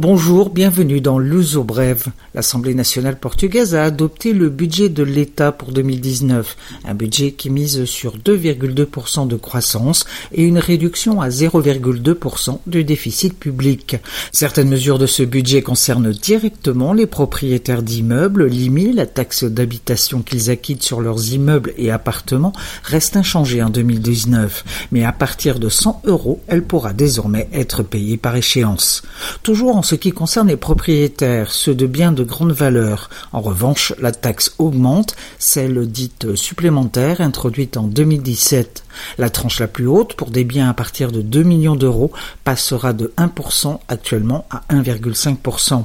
Bonjour, bienvenue dans l'Uso Brève. L'Assemblée nationale portugaise a adopté le budget de l'État pour 2019, un budget qui mise sur 2,2% de croissance et une réduction à 0,2% du déficit public. Certaines mesures de ce budget concernent directement les propriétaires d'immeubles. L'IMI, la taxe d'habitation qu'ils acquittent sur leurs immeubles et appartements, reste inchangée en 2019, mais à partir de 100 euros, elle pourra désormais être payée par échéance. Toujours en ce qui concerne les propriétaires, ceux de biens de grande valeur. En revanche, la taxe augmente, celle dite supplémentaire introduite en 2017. La tranche la plus haute pour des biens à partir de 2 millions d'euros passera de 1% actuellement à 1,5%.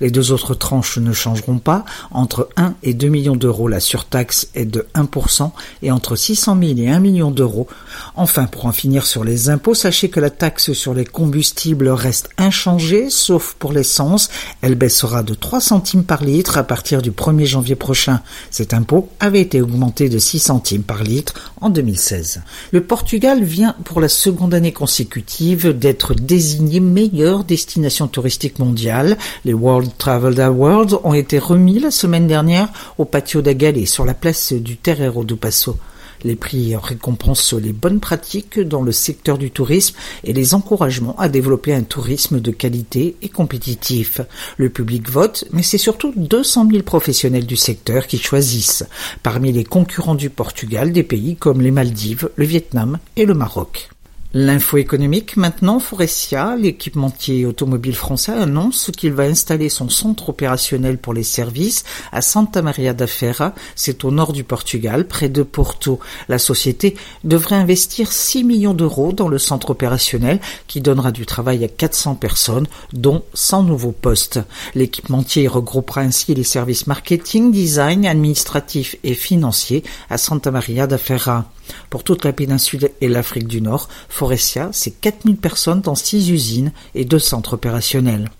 Les deux autres tranches ne changeront pas. Entre 1 et 2 millions d'euros, la surtaxe est de 1% et entre 600 000 et 1 million d'euros. Enfin, pour en finir sur les impôts, sachez que la taxe sur les combustibles reste inchangée, sauf pour l'essence. Elle baissera de 3 centimes par litre à partir du 1er janvier prochain. Cet impôt avait été augmenté de 6 centimes par litre en 2016. Le Portugal vient pour la seconde année consécutive d'être désigné meilleure destination touristique mondiale. Les World Travel Awards ont été remis la semaine dernière au patio d'Agalé sur la place du Terreiro do Passo. Les prix récompensent les bonnes pratiques dans le secteur du tourisme et les encouragements à développer un tourisme de qualité et compétitif. Le public vote, mais c'est surtout 200 000 professionnels du secteur qui choisissent. Parmi les concurrents du Portugal, des pays comme les Maldives, le Vietnam et le Maroc. L'info économique maintenant, Forestia, l'équipementier automobile français, annonce qu'il va installer son centre opérationnel pour les services à Santa Maria da Feira, c'est au nord du Portugal, près de Porto. La société devrait investir 6 millions d'euros dans le centre opérationnel qui donnera du travail à 400 personnes, dont 100 nouveaux postes. L'équipementier regroupera ainsi les services marketing, design, administratif et financier à Santa Maria da Feira. Pour toute la péninsule et l'Afrique du Nord, Forestia, c'est 4000 personnes dans 6 usines et 2 centres opérationnels.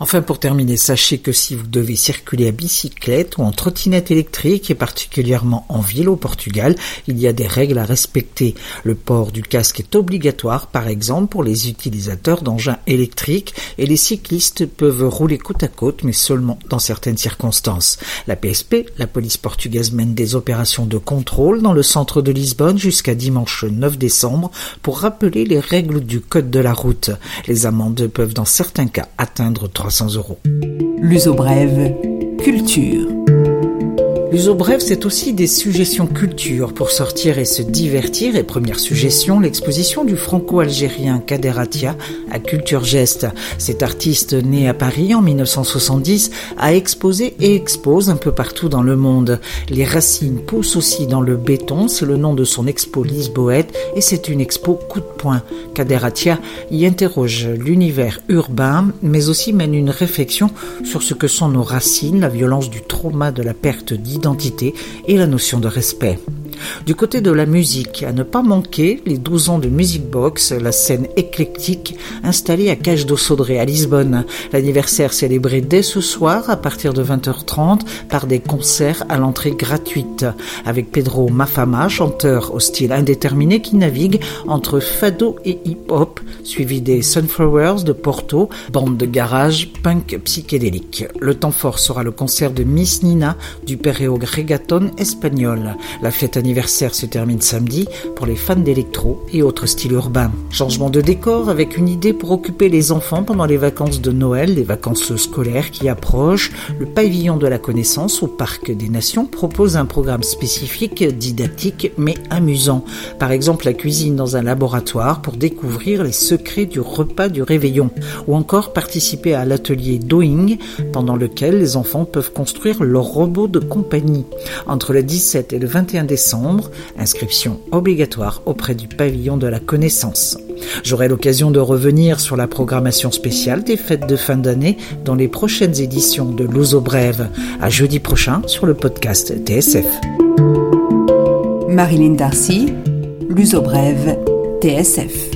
Enfin, pour terminer, sachez que si vous devez circuler à bicyclette ou en trottinette électrique, et particulièrement en ville au Portugal, il y a des règles à respecter. Le port du casque est obligatoire, par exemple, pour les utilisateurs d'engins électriques, et les cyclistes peuvent rouler côte à côte, mais seulement dans certaines circonstances. La PSP, la police portugaise, mène des opérations de contrôle dans le centre de Lisbonne jusqu'à dimanche 9 décembre pour rappeler les règles du code de la route. Les amendes peuvent dans certains cas atteindre 300 euros. L'uso brève, culture. L'uso bref, c'est aussi des suggestions culture pour sortir et se divertir. Et première suggestion, l'exposition du franco-algérien Kader Atia à Culture Geste. Cet artiste né à Paris en 1970 a exposé et expose un peu partout dans le monde. Les racines poussent aussi dans le béton, c'est le nom de son expo Lisboète et c'est une expo coup de poing. Kader Atia y interroge l'univers urbain mais aussi mène une réflexion sur ce que sont nos racines, la violence du trauma de la perte d'identité et la notion de respect. Du côté de la musique, à ne pas manquer les 12 ans de Music Box, la scène éclectique installée à Cage do Sodré à Lisbonne. L'anniversaire célébré dès ce soir à partir de 20h30 par des concerts à l'entrée gratuite avec Pedro Mafama, chanteur au style indéterminé qui navigue entre fado et hip-hop, suivi des Sunflowers de Porto, bande de garage punk psychédélique. Le temps fort sera le concert de Miss Nina du Perreo Gregaton espagnol. La fête anniversaire se termine samedi pour les fans d'électro et autres styles urbains. Changement de décor avec une idée pour occuper les enfants pendant les vacances de Noël, les vacances scolaires qui approchent. Le pavillon de la connaissance au Parc des Nations propose un programme spécifique, didactique mais amusant. Par exemple, la cuisine dans un laboratoire pour découvrir les secrets du repas du réveillon. Ou encore participer à l'atelier Doing pendant lequel les enfants peuvent construire leur robot de compagnie. Entre le 17 et le 21 décembre, inscription obligatoire auprès du pavillon de la connaissance. J'aurai l'occasion de revenir sur la programmation spéciale des fêtes de fin d'année dans les prochaines éditions de L'Ouzo Brève. À jeudi prochain sur le podcast TSF. Marilyn Darcy, L'Uso brève, TSF.